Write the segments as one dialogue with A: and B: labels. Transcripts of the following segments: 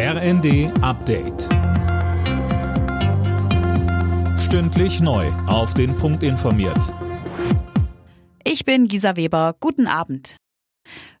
A: RND Update. Stündlich neu. Auf den Punkt informiert.
B: Ich bin Gisa Weber. Guten Abend.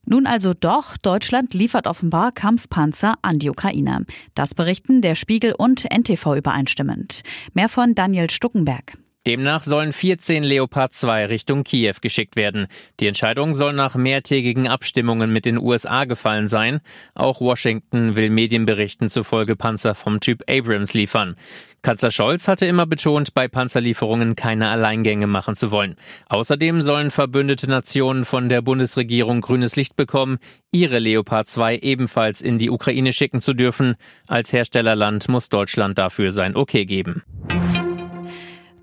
B: Nun also doch, Deutschland liefert offenbar Kampfpanzer an die Ukraine. Das berichten der Spiegel und NTV übereinstimmend. Mehr von Daniel Stuckenberg.
C: Demnach sollen 14 Leopard 2 Richtung Kiew geschickt werden. Die Entscheidung soll nach mehrtägigen Abstimmungen mit den USA gefallen sein. Auch Washington will Medienberichten zufolge Panzer vom Typ Abrams liefern. Kanzler Scholz hatte immer betont, bei Panzerlieferungen keine Alleingänge machen zu wollen. Außerdem sollen verbündete Nationen von der Bundesregierung grünes Licht bekommen, ihre Leopard 2 ebenfalls in die Ukraine schicken zu dürfen. Als Herstellerland muss Deutschland dafür sein Okay geben.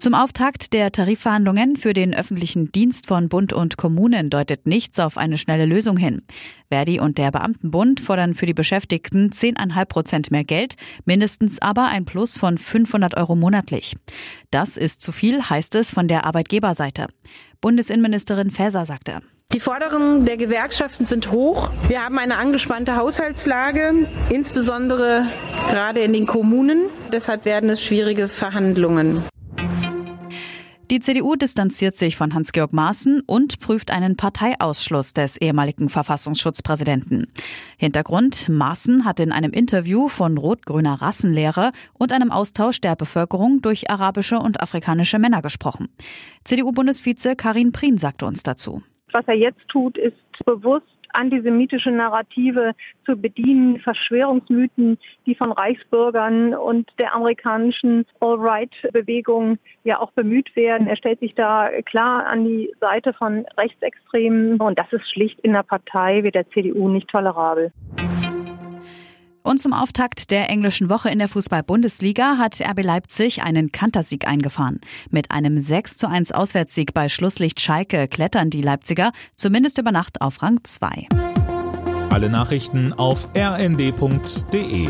B: Zum Auftakt der Tarifverhandlungen für den öffentlichen Dienst von Bund und Kommunen deutet nichts auf eine schnelle Lösung hin. Verdi und der Beamtenbund fordern für die Beschäftigten 10,5 Prozent mehr Geld, mindestens aber ein Plus von 500 Euro monatlich. Das ist zu viel, heißt es von der Arbeitgeberseite. Bundesinnenministerin Faeser sagte.
D: Die Forderungen der Gewerkschaften sind hoch. Wir haben eine angespannte Haushaltslage, insbesondere gerade in den Kommunen. Deshalb werden es schwierige Verhandlungen.
B: Die CDU distanziert sich von Hans-Georg Maaßen und prüft einen Parteiausschluss des ehemaligen Verfassungsschutzpräsidenten. Hintergrund, Maaßen hat in einem Interview von rot-grüner Rassenlehre und einem Austausch der Bevölkerung durch arabische und afrikanische Männer gesprochen. CDU-Bundesvize Karin Prien sagte uns dazu.
E: Was er jetzt tut, ist bewusst antisemitische Narrative zu bedienen, Verschwörungsmythen, die von Reichsbürgern und der amerikanischen All-Right-Bewegung ja auch bemüht werden. Er stellt sich da klar an die Seite von Rechtsextremen und das ist schlicht in der Partei wie der CDU nicht tolerabel.
B: Und zum Auftakt der englischen Woche in der Fußball-Bundesliga hat RB Leipzig einen Kantersieg eingefahren. Mit einem 6 zu 1 Auswärtssieg bei Schlusslicht Schalke klettern die Leipziger zumindest über Nacht auf Rang 2.
A: Alle Nachrichten auf rnd.de